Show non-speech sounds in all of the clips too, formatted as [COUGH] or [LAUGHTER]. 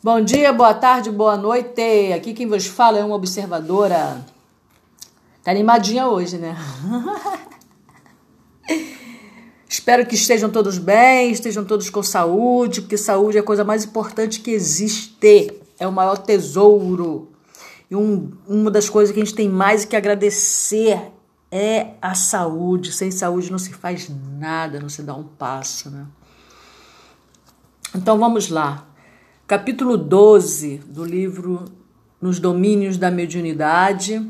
Bom dia, boa tarde, boa noite. Aqui quem vos fala é uma observadora. Tá animadinha hoje, né? [LAUGHS] Espero que estejam todos bem, estejam todos com saúde, porque saúde é a coisa mais importante que existe. É o maior tesouro. E um, uma das coisas que a gente tem mais que agradecer é a saúde. Sem saúde não se faz nada, não se dá um passo, né? Então vamos lá. Capítulo 12 do livro Nos Domínios da Mediunidade,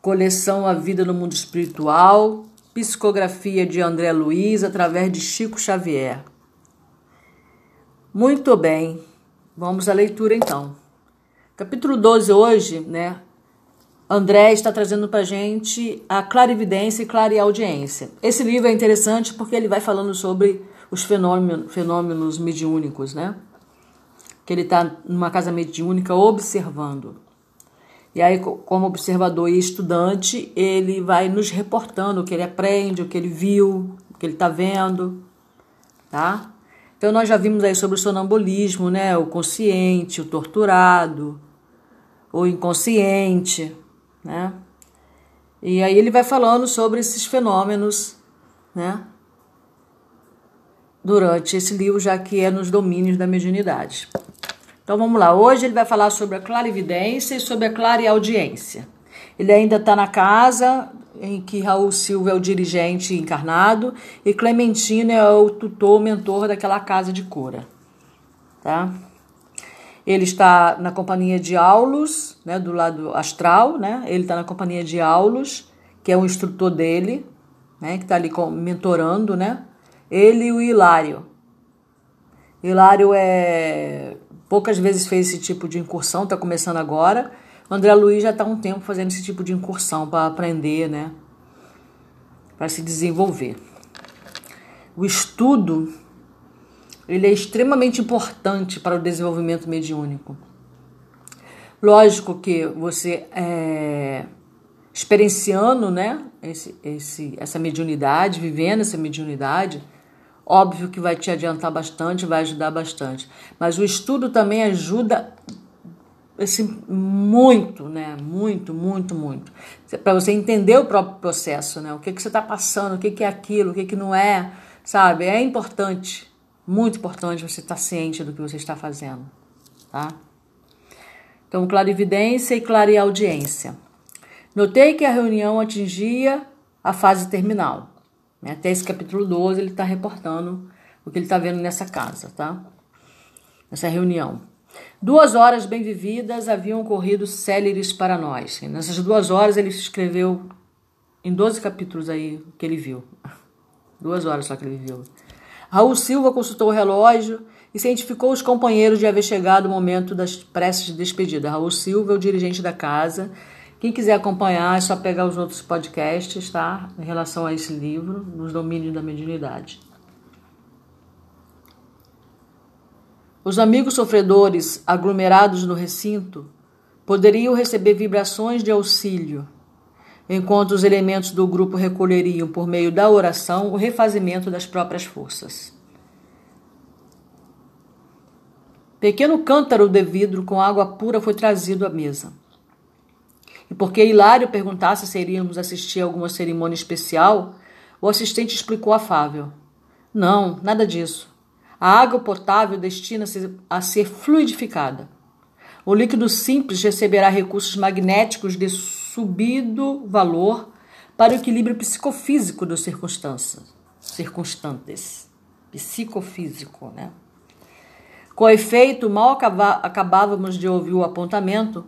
coleção A Vida no Mundo Espiritual, psicografia de André Luiz através de Chico Xavier. Muito bem, vamos à leitura então. Capítulo 12 hoje, né? André está trazendo para gente a clarividência e clareaudiência. Esse livro é interessante porque ele vai falando sobre os fenômenos, fenômenos mediúnicos, né? Que ele está numa casa mediúnica observando. E aí, como observador e estudante, ele vai nos reportando o que ele aprende, o que ele viu, o que ele está vendo, tá? Então, nós já vimos aí sobre o sonambulismo, né? O consciente, o torturado, o inconsciente, né? E aí ele vai falando sobre esses fenômenos, né? Durante esse livro, já que é nos domínios da mediunidade. Então vamos lá. Hoje ele vai falar sobre a clarividência e sobre a clareaudiência. Ele ainda está na casa em que Raul Silva é o dirigente encarnado e Clementino é o tutor, mentor daquela casa de cura. Tá? Ele está na companhia de Aulus, né, do lado astral, né? Ele está na companhia de Aulus, que é o instrutor dele, né, que está ali mentorando, né? Ele e o Hilário. Hilário é poucas vezes fez esse tipo de incursão, está começando agora. O André Luiz já está um tempo fazendo esse tipo de incursão para aprender, né? Para se desenvolver. O estudo ele é extremamente importante para o desenvolvimento mediúnico. Lógico que você é, experienciando né, esse, esse, essa mediunidade, vivendo essa mediunidade, óbvio que vai te adiantar bastante, vai ajudar bastante. Mas o estudo também ajuda assim, muito, né? Muito, muito, muito. Para você entender o próprio processo, né? O que, que você está passando, o que, que é aquilo, o que, que não é, sabe? É importante muito importante você estar ciente do que você está fazendo, tá? Então, clarividência e clareaudiência. Notei que a reunião atingia a fase terminal. Né? Até esse capítulo 12 ele está reportando o que ele está vendo nessa casa, tá? Nessa reunião. Duas horas bem vividas haviam ocorrido céleres para nós. E nessas duas horas ele escreveu em 12 capítulos aí que ele viu. Duas horas só que ele viveu. Raul Silva consultou o relógio e cientificou os companheiros de haver chegado o momento das preces de despedida. Raul Silva é o dirigente da casa. Quem quiser acompanhar é só pegar os outros podcasts, tá? Em relação a esse livro, nos domínios da mediunidade. Os amigos sofredores aglomerados no recinto poderiam receber vibrações de auxílio, enquanto os elementos do grupo recolheriam, por meio da oração, o refazimento das próprias forças. Pequeno cântaro de vidro com água pura foi trazido à mesa. E porque Hilário perguntasse se iríamos assistir a alguma cerimônia especial, o assistente explicou afável: Não, nada disso. A água potável destina-se a ser fluidificada. O líquido simples receberá recursos magnéticos de subido valor para o equilíbrio psicofísico dos circunstantes. Psicofísico, né? Com efeito, mal acabávamos de ouvir o apontamento,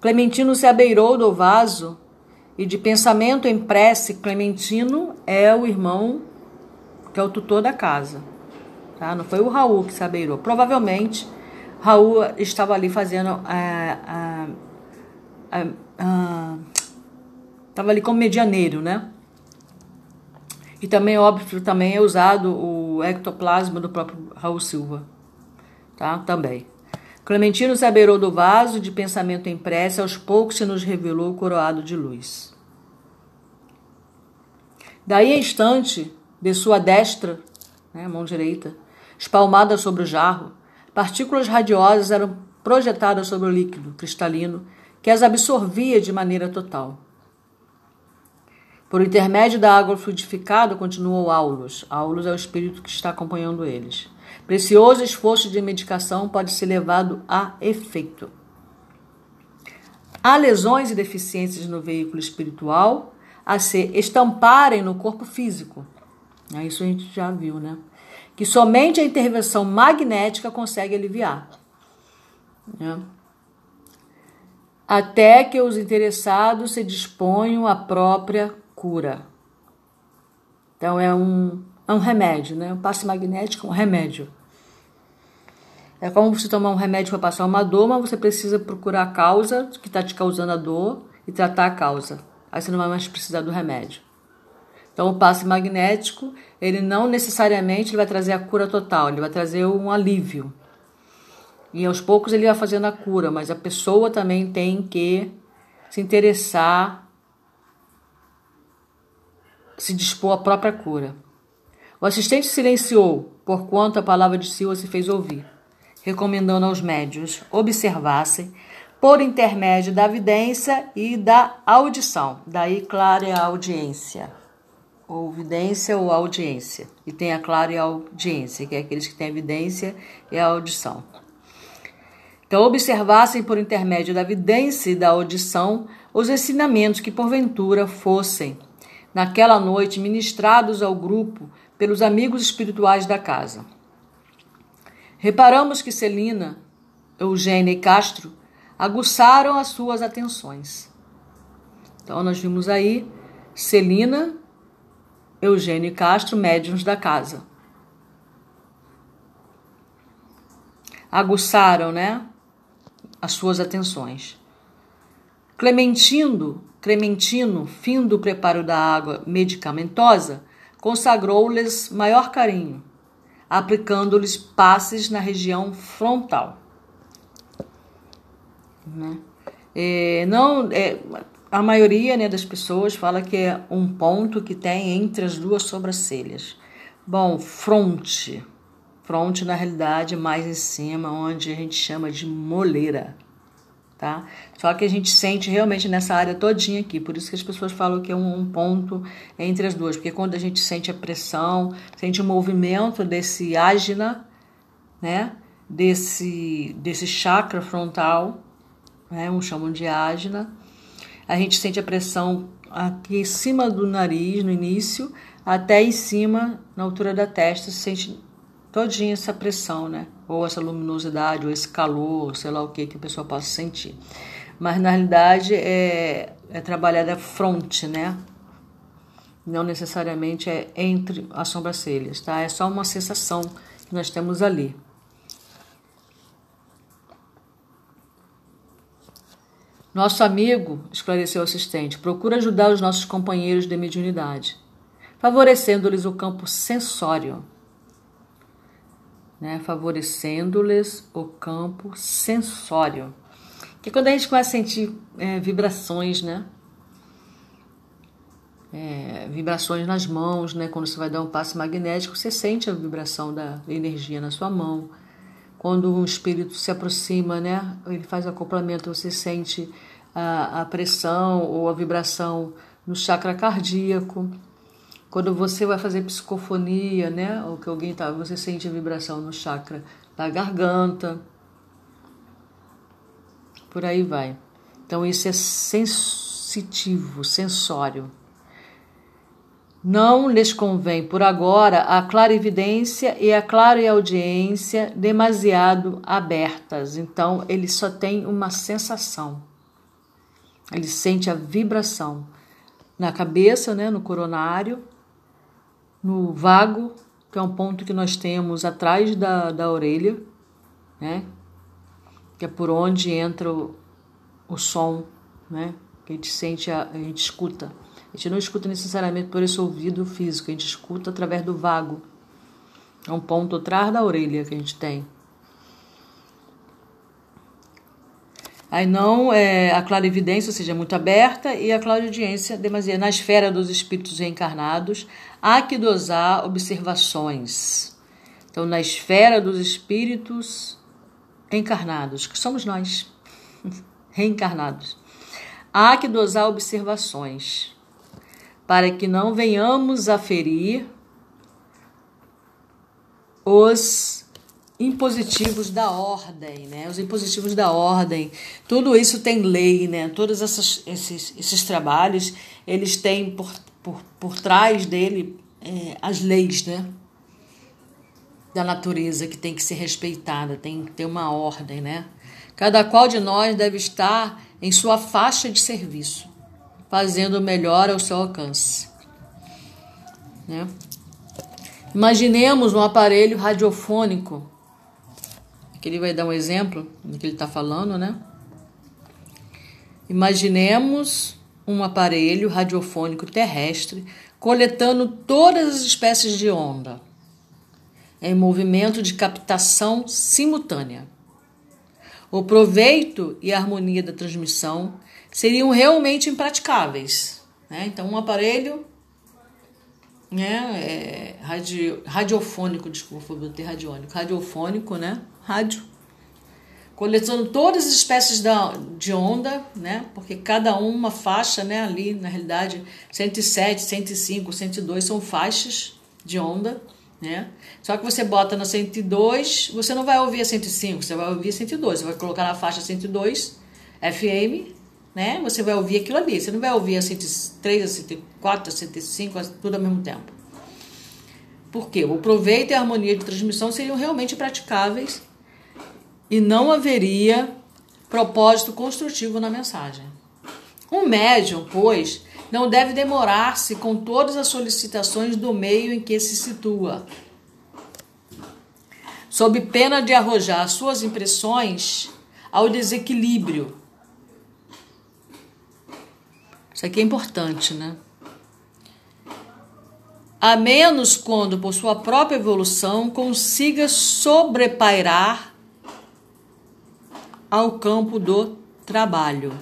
Clementino se abeirou do vaso e, de pensamento em prece, Clementino é o irmão que é o tutor da casa. Tá? Não foi o Raul que se abeirou. Provavelmente, Raul estava ali fazendo estava ah, ali como medianeiro, né? E também, óbvio, também é usado o ectoplasma do próprio Raul Silva, tá? Também. Clementino se abeirou do vaso de pensamento em prece, aos poucos se nos revelou coroado de luz. Daí a instante, de sua destra, né, mão direita, espalmada sobre o jarro, Partículas radiosas eram projetadas sobre o líquido cristalino, que as absorvia de maneira total. Por intermédio da água fluidificada, continuou Aulus. Aulus é o espírito que está acompanhando eles. Precioso esforço de medicação pode ser levado a efeito. Há lesões e deficiências no veículo espiritual a se estamparem no corpo físico. É isso a gente já viu, né? Que somente a intervenção magnética consegue aliviar. Né? Até que os interessados se disponham à própria cura. Então é um, é um remédio, né? O passe magnético é um remédio. É como você tomar um remédio para passar uma dor, mas você precisa procurar a causa que está te causando a dor e tratar a causa. Aí você não vai mais precisar do remédio. Então o passe magnético, ele não necessariamente ele vai trazer a cura total, ele vai trazer um alívio. E aos poucos ele vai fazendo a cura, mas a pessoa também tem que se interessar, se dispor à própria cura. O assistente silenciou, porquanto a palavra de Silva se fez ouvir recomendando aos médios observassem por intermédio da vidência e da audição. Daí, clara é a audiência. Ou vidência ou audiência. E tem a clara e a audiência, que é aqueles que têm a evidência e a audição. Então, observassem por intermédio da vidência e da audição os ensinamentos que porventura fossem, naquela noite, ministrados ao grupo pelos amigos espirituais da casa. Reparamos que Celina, Eugênia e Castro aguçaram as suas atenções. Então, nós vimos aí Celina, Eugênio e Castro, médiums da casa. Aguçaram, né, as suas atenções. Clementino, Clementino, fim do preparo da água medicamentosa, consagrou-lhes maior carinho aplicando-lhes passes na região frontal. Né? É, não, é, a maioria né, das pessoas fala que é um ponto que tem entre as duas sobrancelhas. Bom, fronte. Fronte, na realidade, mais em cima, onde a gente chama de moleira tá? Só que a gente sente realmente nessa área todinha aqui, por isso que as pessoas falam que é um, ponto entre as duas, porque quando a gente sente a pressão, sente o movimento desse ágina, né? Desse, desse chakra frontal, né? Um chamam de ágina. A gente sente a pressão aqui em cima do nariz, no início, até em cima, na altura da testa, se sente todinha essa pressão, né? Ou essa luminosidade, ou esse calor, sei lá o que que a pessoa possa sentir. Mas na realidade é, é trabalhar da fronte, né? Não necessariamente é entre as sobrancelhas, tá? É só uma sensação que nós temos ali. Nosso amigo, esclareceu o assistente, procura ajudar os nossos companheiros de mediunidade, favorecendo-lhes o campo sensório né, favorecendo-lhes o campo sensório. Que quando a gente começa a sentir é, vibrações, né? É, vibrações nas mãos, né? Quando você vai dar um passe magnético, você sente a vibração da energia na sua mão. Quando um espírito se aproxima, né? Ele faz acoplamento, você sente a, a pressão ou a vibração no chakra cardíaco. Quando você vai fazer psicofonia, né? Ou que alguém tá, você sente a vibração no chakra da garganta. Por aí vai. Então isso é sensitivo, sensório. Não lhes convém, por agora, a clarividência e a clareaudiência demasiado abertas. Então, ele só tem uma sensação. Ele sente a vibração na cabeça, né, no coronário, no vago, que é um ponto que nós temos atrás da, da orelha, né? Que é por onde entra o, o som, né? Que a gente sente, a, a gente escuta. A gente não escuta necessariamente por esse ouvido físico, a gente escuta através do vago. É um ponto atrás da orelha que a gente tem. Aí não é, a clarividência, ou seja, muito aberta, e a clariaudiência demasiado. Na esfera dos espíritos reencarnados, há que dosar observações. Então, na esfera dos espíritos encarnados, que somos nós, [LAUGHS] reencarnados. Há que dosar observações para que não venhamos a ferir os impositivos da ordem, né? Os impositivos da ordem. Tudo isso tem lei, né? Todos essas, esses, esses trabalhos, eles têm por, por, por trás dele é, as leis, né? Da natureza que tem que ser respeitada, tem que ter uma ordem, né? Cada qual de nós deve estar em sua faixa de serviço, fazendo o melhor ao seu alcance. Né? Imaginemos um aparelho radiofônico que ele vai dar um exemplo do que ele está falando, né? Imaginemos um aparelho radiofônico terrestre coletando todas as espécies de onda em movimento de captação simultânea. O proveito e a harmonia da transmissão seriam realmente impraticáveis. Né? Então, um aparelho né, é, radio, radiofônico, desculpa, vou ter radiônico, radiofônico, né? rádio, coletando todas as espécies da, de onda, né? Porque cada uma faixa, né? Ali, na realidade, 107, 105, 102 são faixas de onda, né? Só que você bota na 102, você não vai ouvir a 105, você vai ouvir a 102. Você vai colocar na faixa 102 FM, né? Você vai ouvir aquilo ali. Você não vai ouvir a 103, a 104, a 105, tudo ao mesmo tempo. Por quê? O proveito e a harmonia de transmissão seriam realmente praticáveis e não haveria propósito construtivo na mensagem. Um médium, pois, não deve demorar-se com todas as solicitações do meio em que se situa, sob pena de arrojar suas impressões ao desequilíbrio. Isso aqui é importante, né? A menos quando, por sua própria evolução, consiga sobrepairar ao campo do trabalho.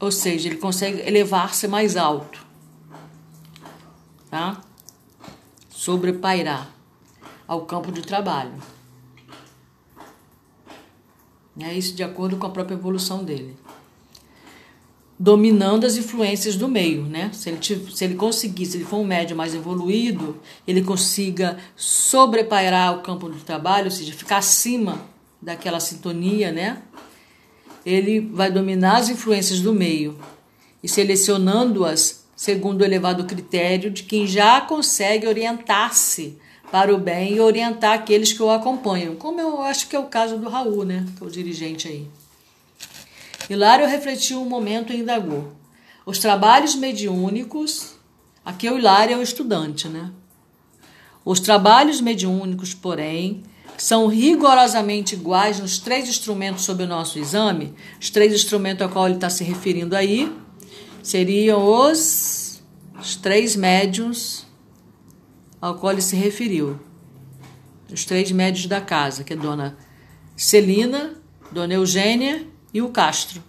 Ou seja, ele consegue elevar-se mais alto, tá? Sobrepairar ao campo de trabalho. É isso de acordo com a própria evolução dele dominando as influências do meio, né? Se ele, se ele conseguir, se ele for um médio mais evoluído, ele consiga sobrepairar o campo do trabalho, ou seja, ficar acima daquela sintonia, né? Ele vai dominar as influências do meio e selecionando-as segundo o elevado critério de quem já consegue orientar-se para o bem e orientar aqueles que o acompanham, como eu acho que é o caso do Raul, né? Que é o dirigente aí. Hilário refletiu um momento e indagou. Os trabalhos mediúnicos, aqui o Hilário é o estudante, né? Os trabalhos mediúnicos, porém, são rigorosamente iguais nos três instrumentos sob o nosso exame. Os três instrumentos a qual ele está se referindo aí seriam os, os três médiums ao qual ele se referiu. Os três médios da casa, que é Dona Celina, Dona Eugênia e o Castro.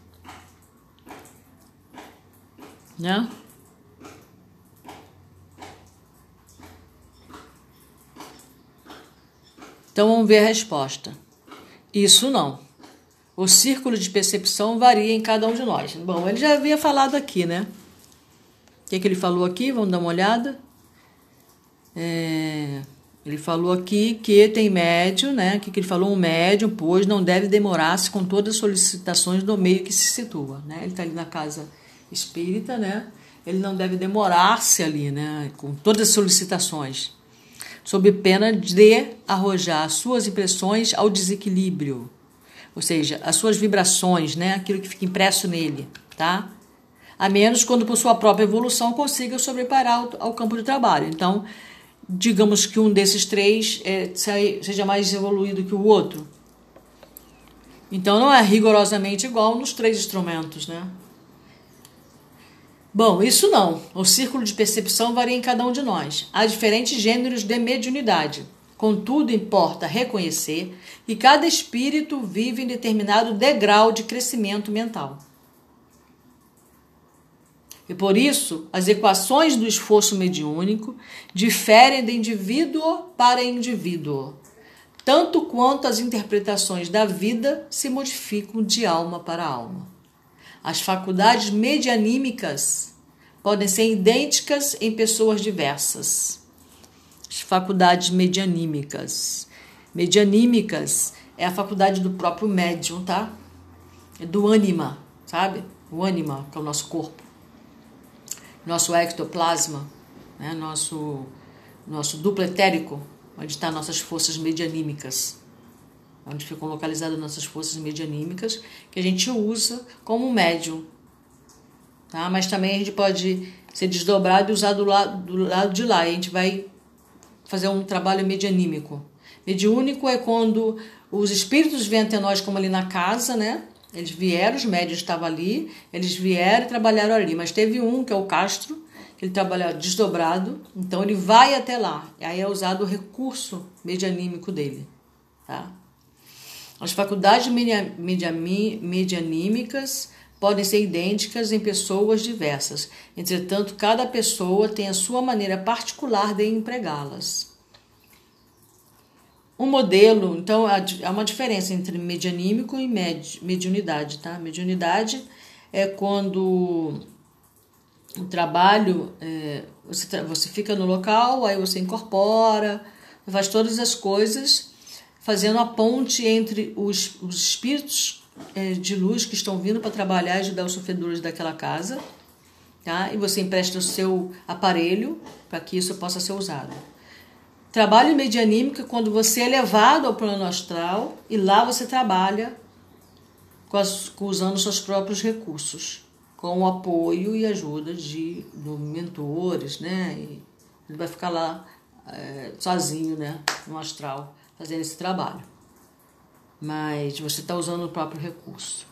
Né? Então vamos ver a resposta. Isso não. O círculo de percepção varia em cada um de nós. Bom, ele já havia falado aqui, né? O que, é que ele falou aqui? Vamos dar uma olhada. É... Ele falou aqui que tem médio, né? Que, que ele falou um médio, pois não deve demorar-se com todas as solicitações do meio que se situa, né? Ele está ali na casa espírita, né? Ele não deve demorar-se ali, né? Com todas as solicitações, sob pena de arrojar suas impressões ao desequilíbrio, ou seja, as suas vibrações, né? Aquilo que fica impresso nele, tá? A menos quando por sua própria evolução consiga sobreparar ao, ao campo de trabalho. Então, digamos que um desses três é, seja mais evoluído que o outro. Então não é rigorosamente igual nos três instrumentos, né? Bom, isso não. O círculo de percepção varia em cada um de nós. Há diferentes gêneros de mediunidade. Contudo, importa reconhecer que cada espírito vive em determinado degrau de crescimento mental. E por isso, as equações do esforço mediúnico diferem de indivíduo para indivíduo, tanto quanto as interpretações da vida se modificam de alma para alma. As faculdades medianímicas podem ser idênticas em pessoas diversas. As faculdades medianímicas. Medianímicas é a faculdade do próprio médium, tá? É do ânima, sabe? O ânima, que é o nosso corpo. Nosso ectoplasma, né? nosso, nosso duplo etérico, onde estão nossas forças medianímicas. Onde ficam localizadas nossas forças medianímicas, que a gente usa como médium. Tá? Mas também a gente pode ser desdobrado e usar do lado, do lado de lá. E a gente vai fazer um trabalho medianímico. Mediúnico é quando os espíritos vêm até nós, como ali na casa, né? Eles vieram, os médios estavam ali, eles vieram e trabalharam ali. Mas teve um, que é o Castro, que ele trabalha desdobrado, então ele vai até lá. E aí é usado o recurso medianímico dele. Tá? As faculdades media, media, medianímicas podem ser idênticas em pessoas diversas. Entretanto, cada pessoa tem a sua maneira particular de empregá-las. Um modelo, então, há uma diferença entre medianímico e med, mediunidade, tá? Mediunidade é quando o trabalho, é, você, você fica no local, aí você incorpora, faz todas as coisas, fazendo a ponte entre os, os espíritos é, de luz que estão vindo para trabalhar e ajudar os sofredores daquela casa, tá? E você empresta o seu aparelho para que isso possa ser usado. Trabalho medianímico é quando você é levado ao plano astral e lá você trabalha usando seus próprios recursos, com o apoio e ajuda de, de mentores, né? E ele vai ficar lá é, sozinho, né? No astral, fazendo esse trabalho. Mas você está usando o próprio recurso.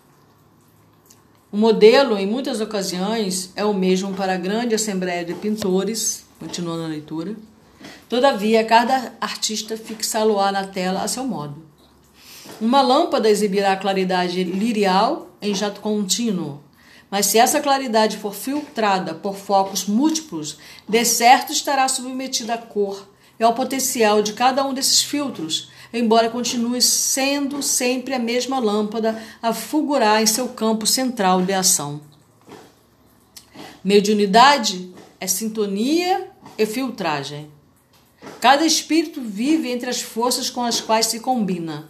O modelo, em muitas ocasiões, é o mesmo para a grande assembleia de pintores, continuando a leitura Todavia, cada artista fixá-lo-á na tela a seu modo. Uma lâmpada exibirá a claridade lirial em jato contínuo, mas se essa claridade for filtrada por focos múltiplos, de certo estará submetida à cor e ao potencial de cada um desses filtros, embora continue sendo sempre a mesma lâmpada a fulgurar em seu campo central de ação. Mediunidade é sintonia e filtragem. Cada espírito vive entre as forças com as quais se combina,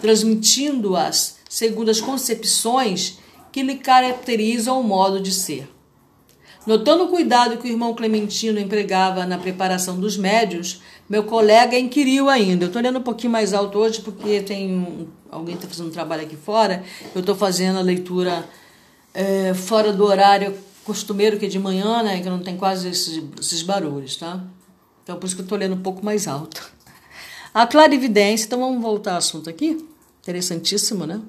transmitindo-as segundo as concepções que lhe caracterizam o modo de ser. Notando o cuidado que o irmão Clementino empregava na preparação dos médios, meu colega inquiriu ainda. Eu estou olhando um pouquinho mais alto hoje porque tem um, alguém está fazendo um trabalho aqui fora. Eu estou fazendo a leitura é, fora do horário costumeiro que é de manhã, né? Que não tem quase esses, esses barulhos, tá? Então, por isso que eu estou lendo um pouco mais alto. A clarividência, então vamos voltar ao assunto aqui. Interessantíssimo, né?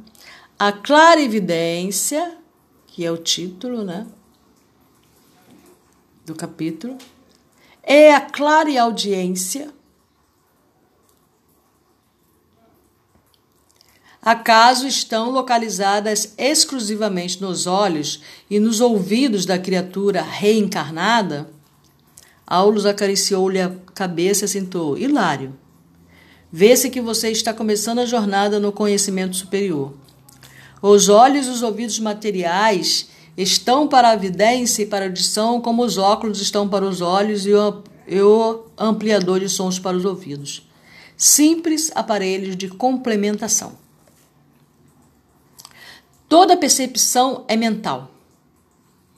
A clarividência, que é o título, né? Do capítulo, é a clareaudiência. Acaso estão localizadas exclusivamente nos olhos e nos ouvidos da criatura reencarnada? Aulus acariciou-lhe a cabeça e assentou. Hilário, vê-se que você está começando a jornada no conhecimento superior. Os olhos e os ouvidos materiais estão para a evidência e para a audição, como os óculos estão para os olhos e o ampliador de sons para os ouvidos. Simples aparelhos de complementação. Toda percepção é mental.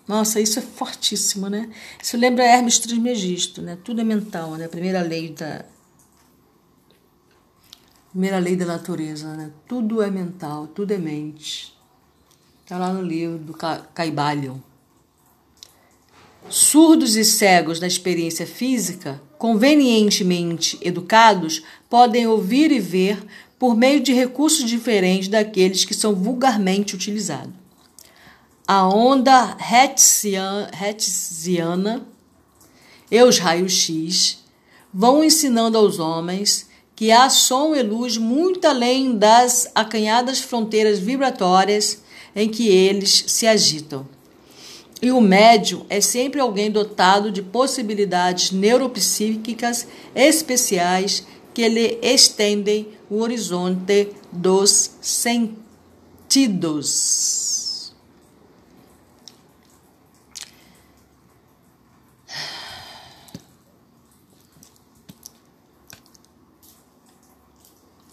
Nossa, isso é fortíssimo, né? Isso lembra Hermes Trismegisto, né? Tudo é mental, né? Primeira lei da primeira lei da natureza, né? Tudo é mental, tudo é mente. Está lá no livro do Caibalion. Surdos e cegos da experiência física, convenientemente educados, podem ouvir e ver por meio de recursos diferentes daqueles que são vulgarmente utilizados a onda hertziana e os raios-x vão ensinando aos homens que há som e luz muito além das acanhadas fronteiras vibratórias em que eles se agitam. E o médium é sempre alguém dotado de possibilidades neuropsíquicas especiais que lhe estendem o horizonte dos sentidos.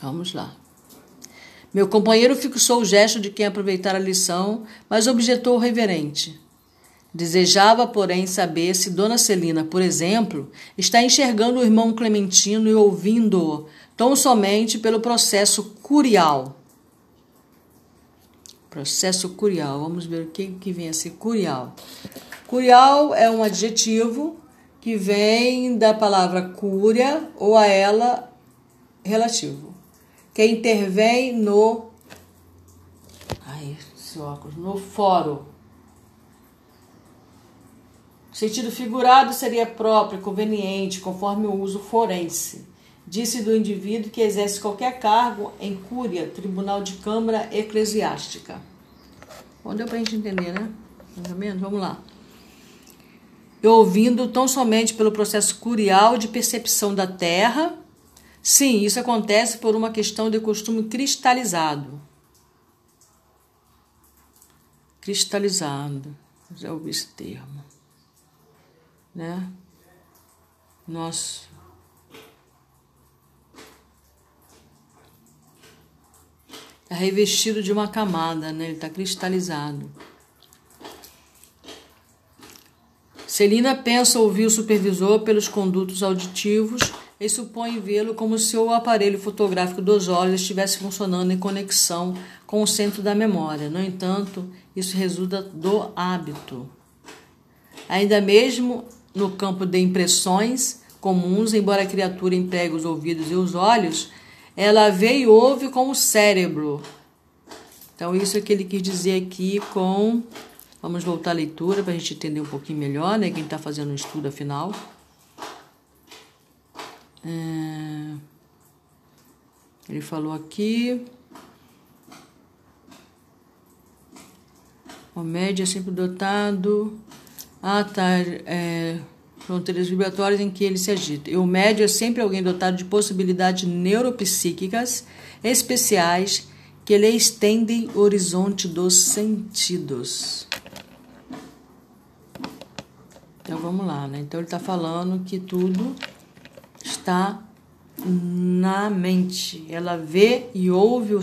Vamos lá. Meu companheiro fixou o gesto de quem aproveitar a lição, mas objetou reverente. Desejava, porém, saber se Dona Celina, por exemplo, está enxergando o irmão Clementino e ouvindo-o tão somente pelo processo curial. Processo curial. Vamos ver o que, que vem a ser curial. Curial é um adjetivo que vem da palavra cúria ou a ela relativo, que intervém no. Ai, esse óculos, no fórum sentido figurado seria próprio, conveniente, conforme o uso forense. Disse do indivíduo que exerce qualquer cargo em cúria, tribunal de câmara eclesiástica. Bom, deu para a gente entender, né? Mais ou menos? Vamos lá. E ouvindo tão somente pelo processo curial de percepção da terra. Sim, isso acontece por uma questão de costume cristalizado. Cristalizado. Já ouvi esse termo né? Nós Está revestido de uma camada, né? Ele está cristalizado. Celina pensa ouvir o supervisor pelos condutos auditivos e supõe vê-lo como se o aparelho fotográfico dos olhos estivesse funcionando em conexão com o centro da memória. No entanto, isso resulta do hábito. Ainda mesmo no campo de impressões comuns, embora a criatura empregue os ouvidos e os olhos, ela vê e ouve com o cérebro. Então, isso é que ele quis dizer aqui com. Vamos voltar à leitura para a gente entender um pouquinho melhor, né? Quem está fazendo o estudo afinal. É... Ele falou aqui. O médio é sempre dotado ah, tá. É, fronteiras vibratórias em que ele se agita. E o médio é sempre alguém dotado de possibilidades neuropsíquicas especiais que lhe estendem o horizonte dos sentidos. Então vamos lá, né? Então ele está falando que tudo está na mente. Ela vê e ouve o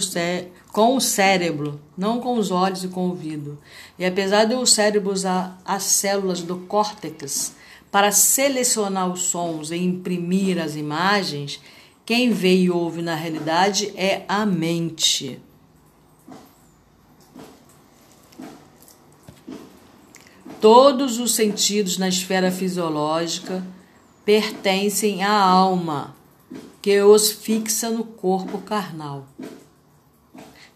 com o cérebro, não com os olhos e com o ouvido. E apesar de o cérebro usar as células do córtex para selecionar os sons e imprimir as imagens, quem vê e ouve na realidade é a mente. Todos os sentidos na esfera fisiológica pertencem à alma que os fixa no corpo carnal.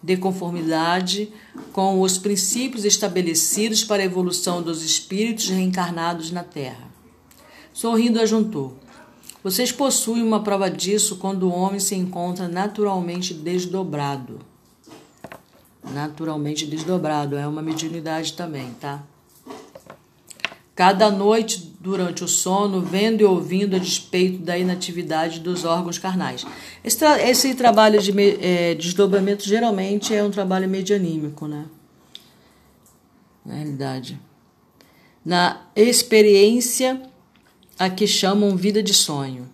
De conformidade com os princípios estabelecidos para a evolução dos espíritos reencarnados na Terra. Sorrindo, ajuntou: Vocês possuem uma prova disso quando o homem se encontra naturalmente desdobrado. Naturalmente desdobrado é uma mediunidade também, tá? Cada noite durante o sono, vendo e ouvindo a despeito da inatividade dos órgãos carnais. Esse, tra esse trabalho de é, desdobramento geralmente é um trabalho medianímico, né? Na realidade. Na experiência a que chamam vida de sonho.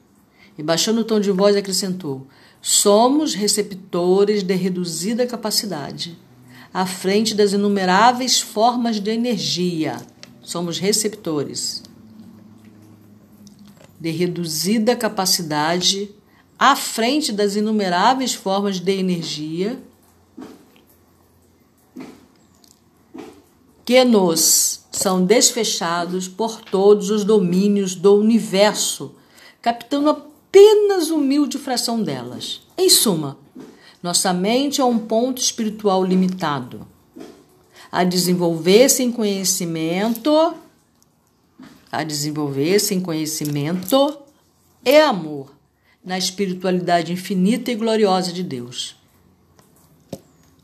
E baixando o tom de voz acrescentou: Somos receptores de reduzida capacidade, à frente das inumeráveis formas de energia somos receptores de reduzida capacidade à frente das inumeráveis formas de energia que nos são desfechados por todos os domínios do universo, captando apenas humilde fração delas. Em suma, nossa mente é um ponto espiritual limitado a desenvolver-se em conhecimento, a desenvolver-se em conhecimento e amor na espiritualidade infinita e gloriosa de Deus.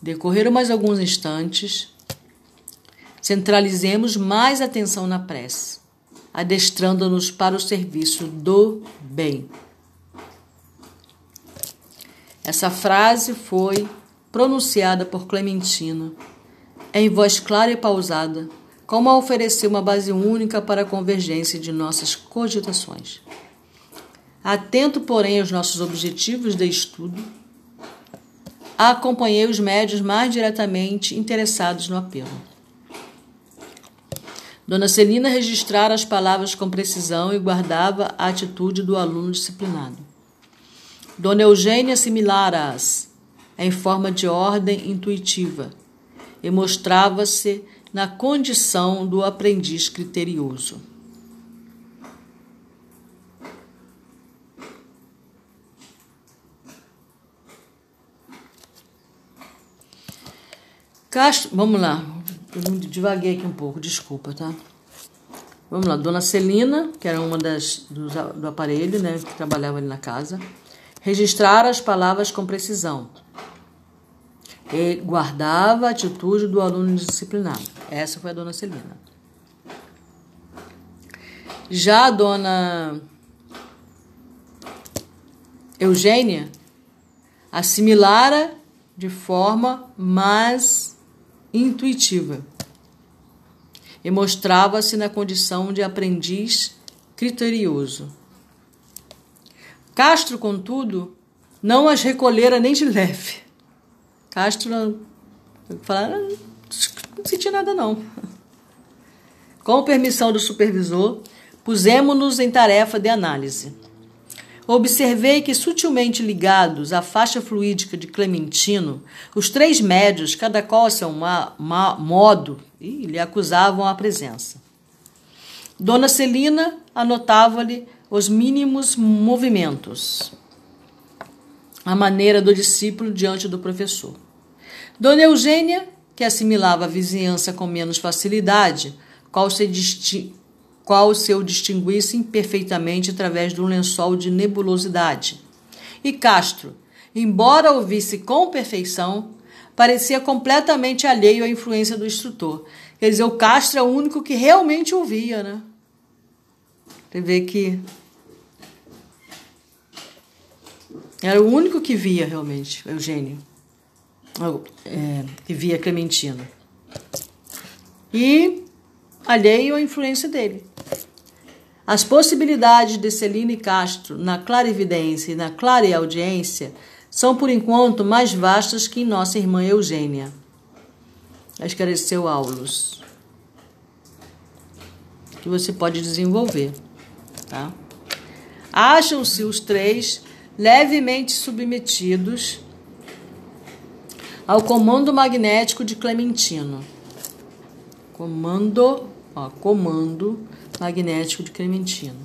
Decorreram mais alguns instantes. centralizemos mais atenção na prece, adestrando-nos para o serviço do bem. Essa frase foi pronunciada por Clementina em voz clara e pausada, como a oferecer uma base única para a convergência de nossas cogitações. Atento, porém, aos nossos objetivos de estudo, acompanhei os médios mais diretamente interessados no apelo. Dona Celina registrara as palavras com precisão e guardava a atitude do aluno disciplinado. Dona Eugênia assimilara-as em forma de ordem intuitiva e mostrava-se na condição do aprendiz criterioso. Castro, vamos lá. Eu devaguei aqui um pouco, desculpa, tá? Vamos lá, Dona Celina, que era uma das do, do aparelho, né, que trabalhava ali na casa, registrar as palavras com precisão. E guardava a atitude do aluno disciplinado. Essa foi a Dona Celina. Já a Dona Eugênia assimilara de forma mais intuitiva e mostrava-se na condição de aprendiz criterioso. Castro, contudo, não as recolhera nem de leve. Castro falar, não senti nada não. Com permissão do supervisor, pusemos-nos em tarefa de análise. Observei que, sutilmente ligados à faixa fluídica de Clementino, os três médios, cada qual a seu ma, ma, modo, lhe acusavam a presença. Dona Celina anotava-lhe os mínimos movimentos, a maneira do discípulo diante do professor. Dona Eugênia, que assimilava a vizinhança com menos facilidade, qual se, qual se eu distinguisse imperfeitamente através de um lençol de nebulosidade. E Castro, embora ouvisse com perfeição, parecia completamente alheio à influência do instrutor. Quer dizer, o Castro é o único que realmente ouvia, né? Você vê que era o único que via realmente, Eugênio. É, via Clementino. E alheio à influência dele. As possibilidades de Celine Castro na clarividência e na clareaudiência são, por enquanto, mais vastas que em nossa irmã Eugênia. Esclareceu Aulus. Que você pode desenvolver. Tá? Acham-se os três levemente submetidos ao comando magnético de Clementino. Comando, ó, comando magnético de Clementino.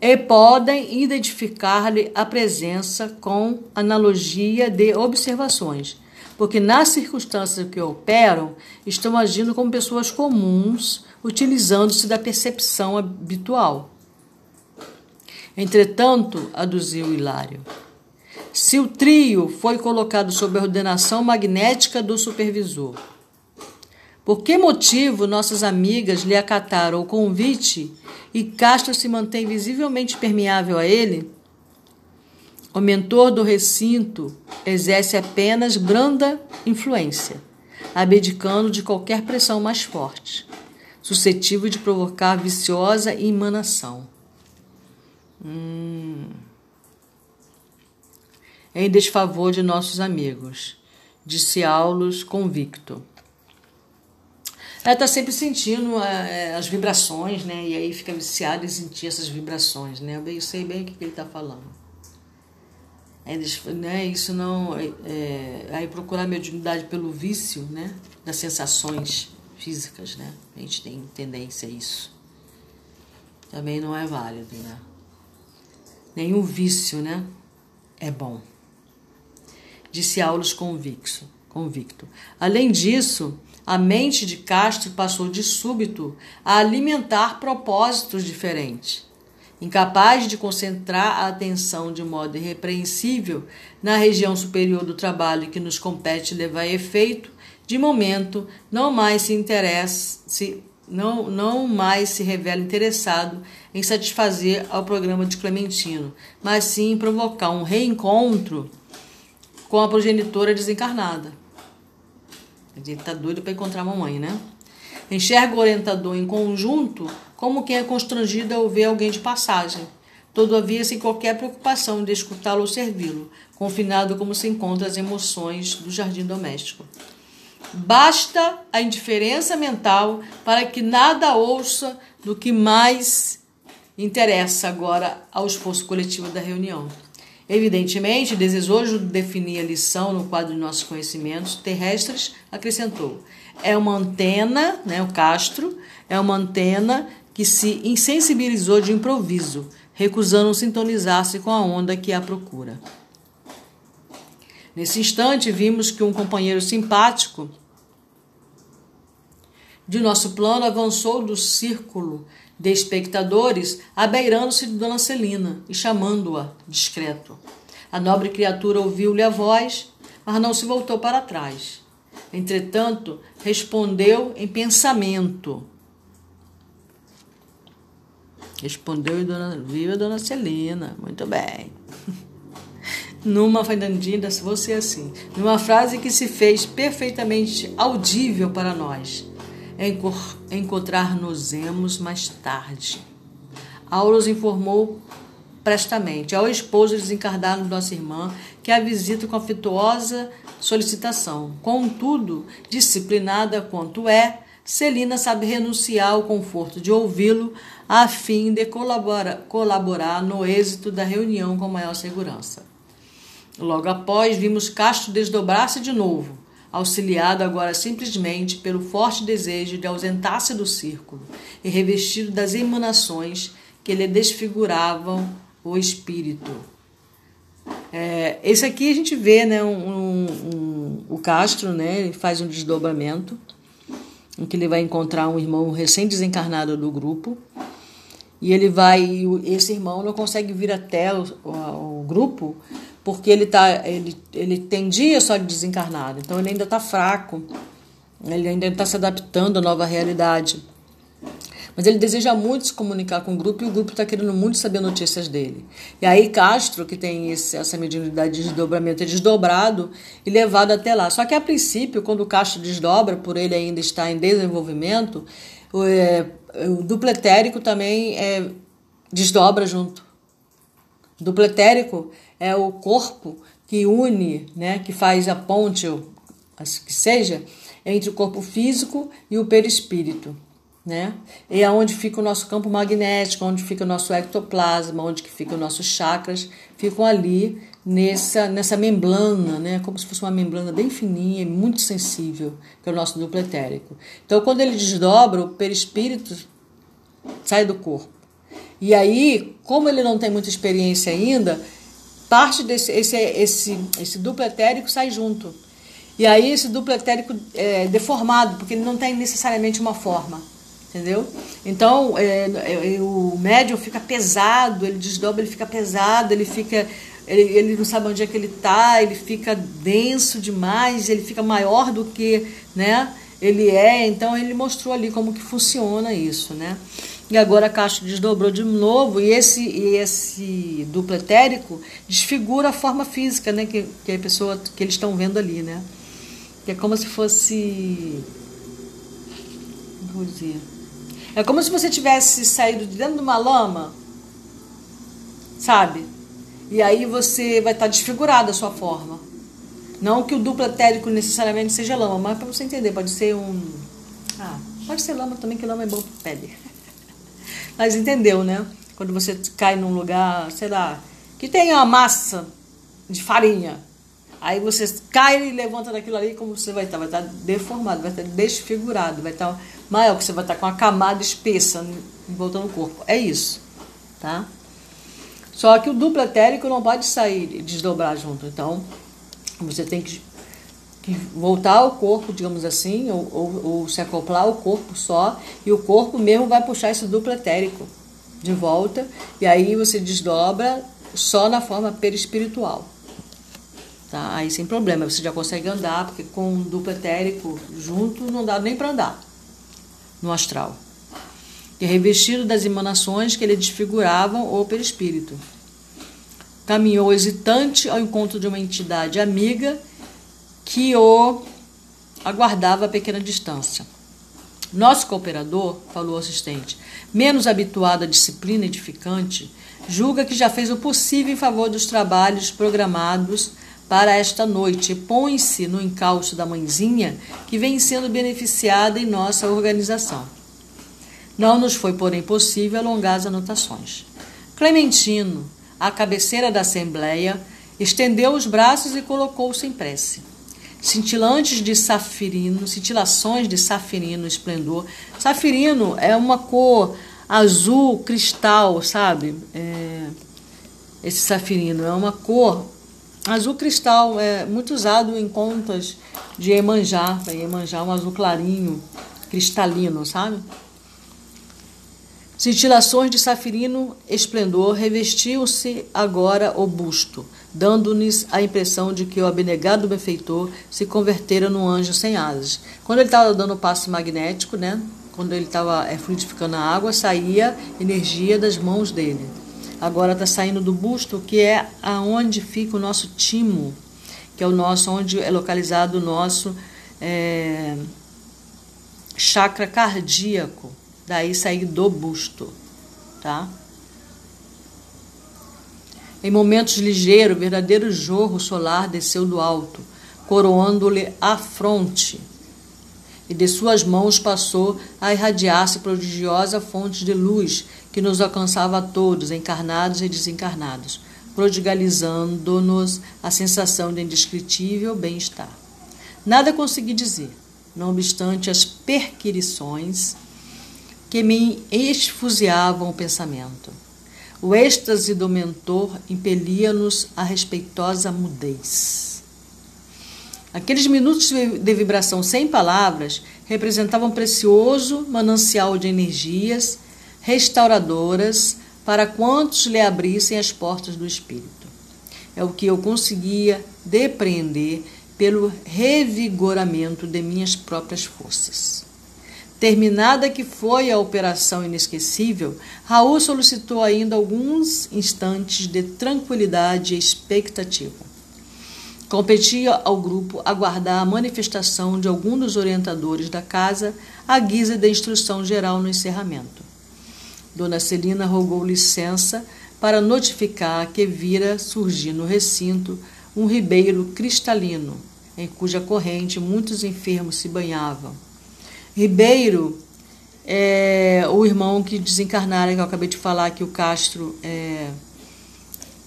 E podem identificar-lhe a presença com analogia de observações, porque nas circunstâncias que operam, estão agindo como pessoas comuns, utilizando-se da percepção habitual. Entretanto, aduziu Hilário, se o trio foi colocado sob a ordenação magnética do supervisor, por que motivo nossas amigas lhe acataram o convite e Castro se mantém visivelmente permeável a ele? O mentor do recinto exerce apenas branda influência, abdicando de qualquer pressão mais forte, suscetível de provocar viciosa emanação. Hum. Em desfavor de nossos amigos, disse Aulus convicto. Ela está sempre sentindo é, as vibrações, né? E aí fica viciada em sentir essas vibrações, né? Eu sei bem o que, que ele está falando. É, né, isso não. É, é, aí procurar mediunidade pelo vício, né? Das sensações físicas, né? A gente tem tendência a isso. Também não é válido, né? Nenhum vício, né? É bom. Disse Aulus convicto. convicto. Além disso, a mente de Castro passou de súbito a alimentar propósitos diferentes. Incapaz de concentrar a atenção de modo irrepreensível na região superior do trabalho que nos compete levar a efeito, de momento, não mais se interessa, se, não, não mais se revela interessado em satisfazer ao programa de Clementino, mas sim em provocar um reencontro com a progenitora desencarnada. Ele está doido para encontrar a mamãe, né? Enxerga o orientador em conjunto como quem é constrangido ao ver alguém de passagem, todavia sem qualquer preocupação de escutá-lo ou servi-lo, confinado como se encontra as emoções do jardim doméstico. Basta a indiferença mental para que nada ouça do que mais interessa agora ao esforço coletivo da reunião. Evidentemente, desejoso de definir a lição no quadro de nossos conhecimentos terrestres, acrescentou: é uma antena, né, o Castro, é uma antena que se insensibilizou de improviso, recusando sintonizar-se com a onda que a procura. Nesse instante, vimos que um companheiro simpático de nosso plano avançou do círculo de espectadores, abeirando-se de Dona Celina e chamando-a discreto. A nobre criatura ouviu-lhe a voz, mas não se voltou para trás. Entretanto, respondeu em pensamento. Respondeu e dona, viva Dona Celina, muito bem [LAUGHS] numa fandandinha, se você assim, numa frase que se fez perfeitamente audível para nós. Encontrar-nos-emos mais tarde. Aulos informou prestamente ao esposo desencarnado de nossa irmã que a visita com afetuosa solicitação. Contudo, disciplinada quanto é, Celina sabe renunciar ao conforto de ouvi-lo a fim de colaborar, colaborar no êxito da reunião com maior segurança. Logo após, vimos Castro desdobrar-se de novo, auxiliado agora simplesmente pelo forte desejo de ausentar-se do círculo e revestido das emanações que lhe desfiguravam o espírito. É, esse aqui a gente vê né, um, um, o Castro, né, ele faz um desdobramento, em que ele vai encontrar um irmão recém-desencarnado do grupo, e ele vai, esse irmão não consegue vir até o, o, o grupo porque ele, tá, ele, ele tem dias só de desencarnado, então ele ainda está fraco, ele ainda está se adaptando à nova realidade. Mas ele deseja muito se comunicar com o grupo e o grupo está querendo muito saber notícias dele. E aí Castro, que tem esse, essa mediunidade de desdobramento, é desdobrado e levado até lá. Só que a princípio, quando o Castro desdobra, por ele ainda estar em desenvolvimento, o, é, o duplo etérico também é, desdobra junto. O duplo etérico é o corpo que une, né, que faz a ponte, que seja, entre o corpo físico e o perispírito. Né? E é onde fica o nosso campo magnético, onde fica o nosso ectoplasma, onde que ficam nossos chakras, ficam ali nessa, nessa membrana, né? como se fosse uma membrana bem fininha e muito sensível, que é o nosso duplo etérico. Então, quando ele desdobra, o perispírito sai do corpo. E aí, como ele não tem muita experiência ainda, parte desse esse, esse, esse duplo etérico sai junto. E aí esse duplo etérico é deformado, porque ele não tem necessariamente uma forma. Entendeu? Então é, é, o médium fica pesado, ele desdobra, ele fica pesado, ele fica. Ele, ele não sabe onde é que ele está, ele fica denso demais, ele fica maior do que né, ele é. Então ele mostrou ali como que funciona isso. Né? E agora a caixa desdobrou de novo e esse, e esse duplo etérico desfigura a forma física, né? Que, que a pessoa que eles estão vendo ali, né? É como se fosse. Vou dizer. É como se você tivesse saído de dentro de uma lama, sabe? E aí você vai estar desfigurada a sua forma. Não que o duplo etérico necessariamente seja lama, mas para você entender, pode ser um. Ah, pode ser lama também, que lama é bom para pele. [LAUGHS] Mas entendeu, né? Quando você cai num lugar, sei lá, que tem uma massa de farinha. Aí você cai e levanta daquilo ali, como você vai estar? Vai estar deformado, vai estar desfigurado, vai estar maior, que você vai estar com uma camada espessa em volta no corpo. É isso, tá? Só que o duplo etérico não pode sair e desdobrar junto. Então, você tem que, que voltar ao corpo, digamos assim, ou, ou, ou, se acoplar ao corpo só, e o corpo mesmo vai puxar esse duplo etérico de volta, e aí você desdobra só na forma perispiritual. tá? Aí sem problema, você já consegue andar, porque com um duplo etérico junto não dá nem para andar no astral. Que é revestido das emanações que ele desfiguravam o perispírito. Caminhou hesitante ao encontro de uma entidade amiga que o aguardava a pequena distância. Nosso cooperador, falou o assistente, menos habituado à disciplina edificante, julga que já fez o possível em favor dos trabalhos programados para esta noite e põe-se no encalço da mãezinha que vem sendo beneficiada em nossa organização. Não nos foi, porém, possível alongar as anotações. Clementino, à cabeceira da Assembleia, estendeu os braços e colocou-se em prece cintilantes de safirino, cintilações de safirino esplendor. Safirino é uma cor azul cristal, sabe? É, esse safirino é uma cor azul cristal, é muito usado em contas de Emanjá. Emanjá é um azul clarinho, cristalino, sabe? Cintilações de safirino esplendor revestiam-se agora o busto, dando-nos a impressão de que o abnegado benfeitor se convertera num anjo sem asas. Quando ele estava dando o passo magnético, né? quando ele estava é, fluidificando a água, saía energia das mãos dele. Agora está saindo do busto, que é aonde fica o nosso timo, que é o nosso, onde é localizado o nosso é, chakra cardíaco daí sair do busto, tá? Em momentos ligeiros, o verdadeiro jorro solar desceu do alto, coroando-lhe a fronte, e de suas mãos passou a irradiar-se prodigiosa fonte de luz que nos alcançava a todos, encarnados e desencarnados, prodigalizando-nos a sensação de indescritível bem-estar. Nada consegui dizer, não obstante as perquirições que me esfuziavam o pensamento. O êxtase do mentor impelia-nos à respeitosa mudez. Aqueles minutos de vibração sem palavras representavam um precioso manancial de energias restauradoras para quantos lhe abrissem as portas do espírito. É o que eu conseguia depreender pelo revigoramento de minhas próprias forças. Terminada que foi a operação inesquecível, Raul solicitou ainda alguns instantes de tranquilidade e expectativa. Competia ao grupo aguardar a manifestação de algum dos orientadores da casa à guisa de instrução geral no encerramento. Dona Celina rogou licença para notificar que vira surgir no recinto um ribeiro cristalino, em cuja corrente muitos enfermos se banhavam Ribeiro, é, o irmão que desencarnaram, que eu acabei de falar que o Castro é,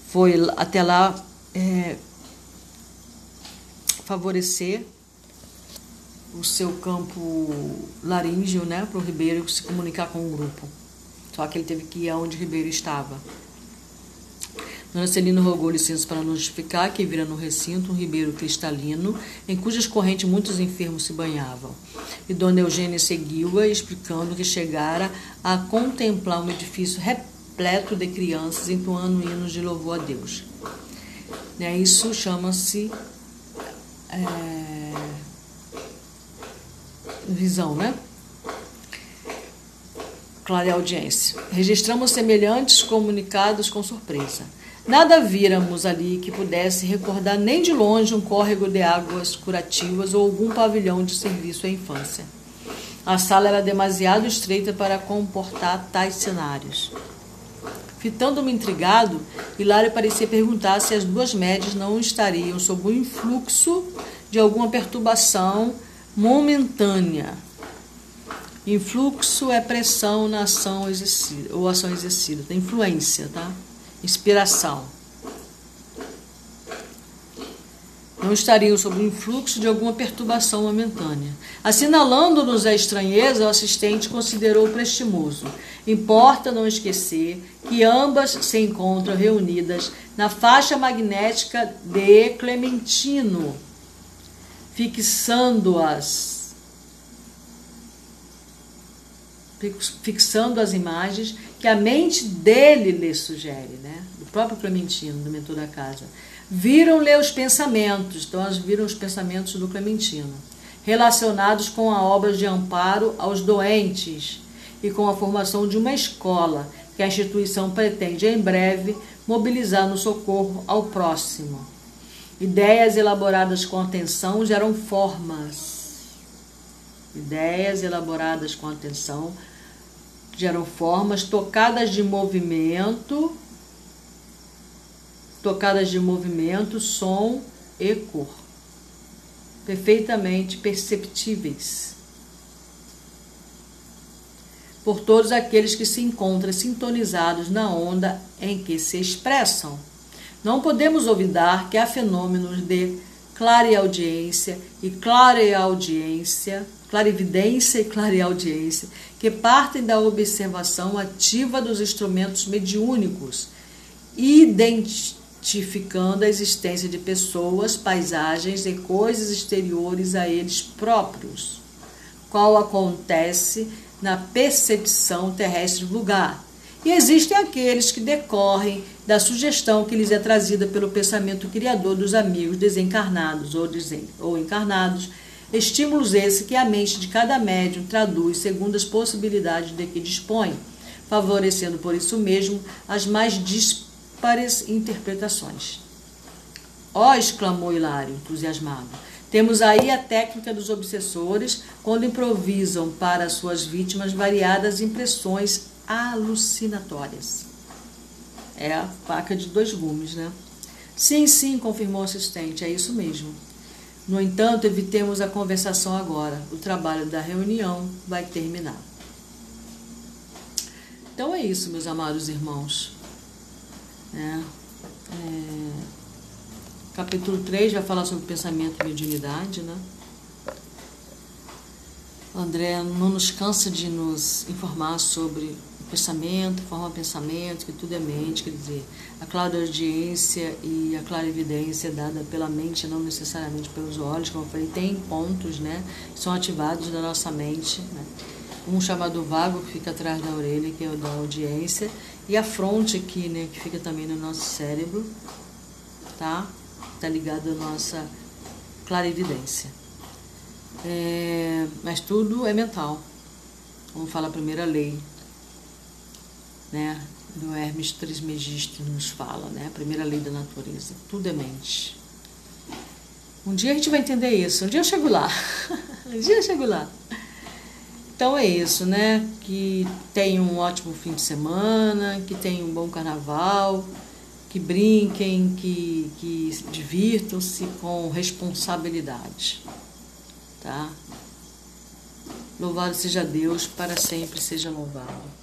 foi até lá é, favorecer o seu campo laríngeo, né, para o Ribeiro se comunicar com o grupo. Só que ele teve que ir aonde Ribeiro estava. Dona Celina rogou licença para notificar que vira no recinto um ribeiro cristalino, em cujas correntes muitos enfermos se banhavam. E Dona Eugênia seguiu-a, explicando que chegara a contemplar um edifício repleto de crianças entoando hinos de louvor a Deus. Né, isso chama-se é, visão, né? Clara audiência. Registramos semelhantes comunicados com surpresa. Nada víramos ali que pudesse recordar nem de longe um córrego de águas curativas ou algum pavilhão de serviço à infância. A sala era demasiado estreita para comportar tais cenários. Fitando-me intrigado, Hilário parecia perguntar se as duas médias não estariam sob o influxo de alguma perturbação momentânea. Influxo é pressão na ação exercida, ou ação exercida, tem influência, tá? Inspiração. Não estariam sob o influxo de alguma perturbação momentânea. Assinalando-nos a estranheza, o assistente considerou prestimoso. Importa não esquecer que ambas se encontram reunidas na faixa magnética de Clementino, fixando-as fixando as imagens que a mente dele lhe sugere, né? do próprio Clementino, do mentor da casa. Viram-lhe os pensamentos, então elas viram os pensamentos do Clementino, relacionados com a obra de amparo aos doentes e com a formação de uma escola que a instituição pretende em breve mobilizar no socorro ao próximo. Ideias elaboradas com atenção geram formas. Ideias elaboradas com atenção geram formas tocadas de movimento, tocadas de movimento, som e cor, perfeitamente perceptíveis por todos aqueles que se encontram sintonizados na onda em que se expressam. Não podemos olvidar que há fenômenos de clareaudiência e clareaudiência, clarividência e clareaudiência, que partem da observação ativa dos instrumentos mediúnicos, identificando a existência de pessoas, paisagens e coisas exteriores a eles próprios, qual acontece na percepção terrestre do lugar. E existem aqueles que decorrem da sugestão que lhes é trazida pelo pensamento criador dos amigos desencarnados ou, desen ou encarnados, estímulos esses que a mente de cada médium traduz segundo as possibilidades de que dispõe, favorecendo por isso mesmo as mais díspares interpretações. Ó, oh, exclamou Hilário, entusiasmado. Temos aí a técnica dos obsessores, quando improvisam para suas vítimas variadas impressões alucinatórias. É a faca de dois gumes, né? Sim, sim, confirmou o assistente, é isso mesmo. No entanto, evitemos a conversação agora. O trabalho da reunião vai terminar. Então é isso, meus amados irmãos. É, é, capítulo 3 vai falar sobre pensamento e mediunidade, né? André não nos cansa de nos informar sobre pensamento, forma pensamento, que tudo é mente, quer dizer, a clara audiência e a clara evidência dada pela mente, não necessariamente pelos olhos, como eu falei, tem pontos, né, que são ativados da nossa mente, né? um chamado vago que fica atrás da orelha, que é o da audiência, e a fronte aqui, né, que fica também no nosso cérebro, tá? Tá ligado à nossa clara evidência. É, mas tudo é mental. Vamos falar a primeira lei né, do Hermes Trismegisto nos fala, né, a primeira lei da natureza, tudo é mente. Um dia a gente vai entender isso, um dia eu chego lá, [LAUGHS] um dia eu chego lá. Então é isso, né, que tenham um ótimo fim de semana, que tenham um bom carnaval, que brinquem, que, que divirtam-se com responsabilidade, tá? Louvado seja Deus, para sempre seja louvado.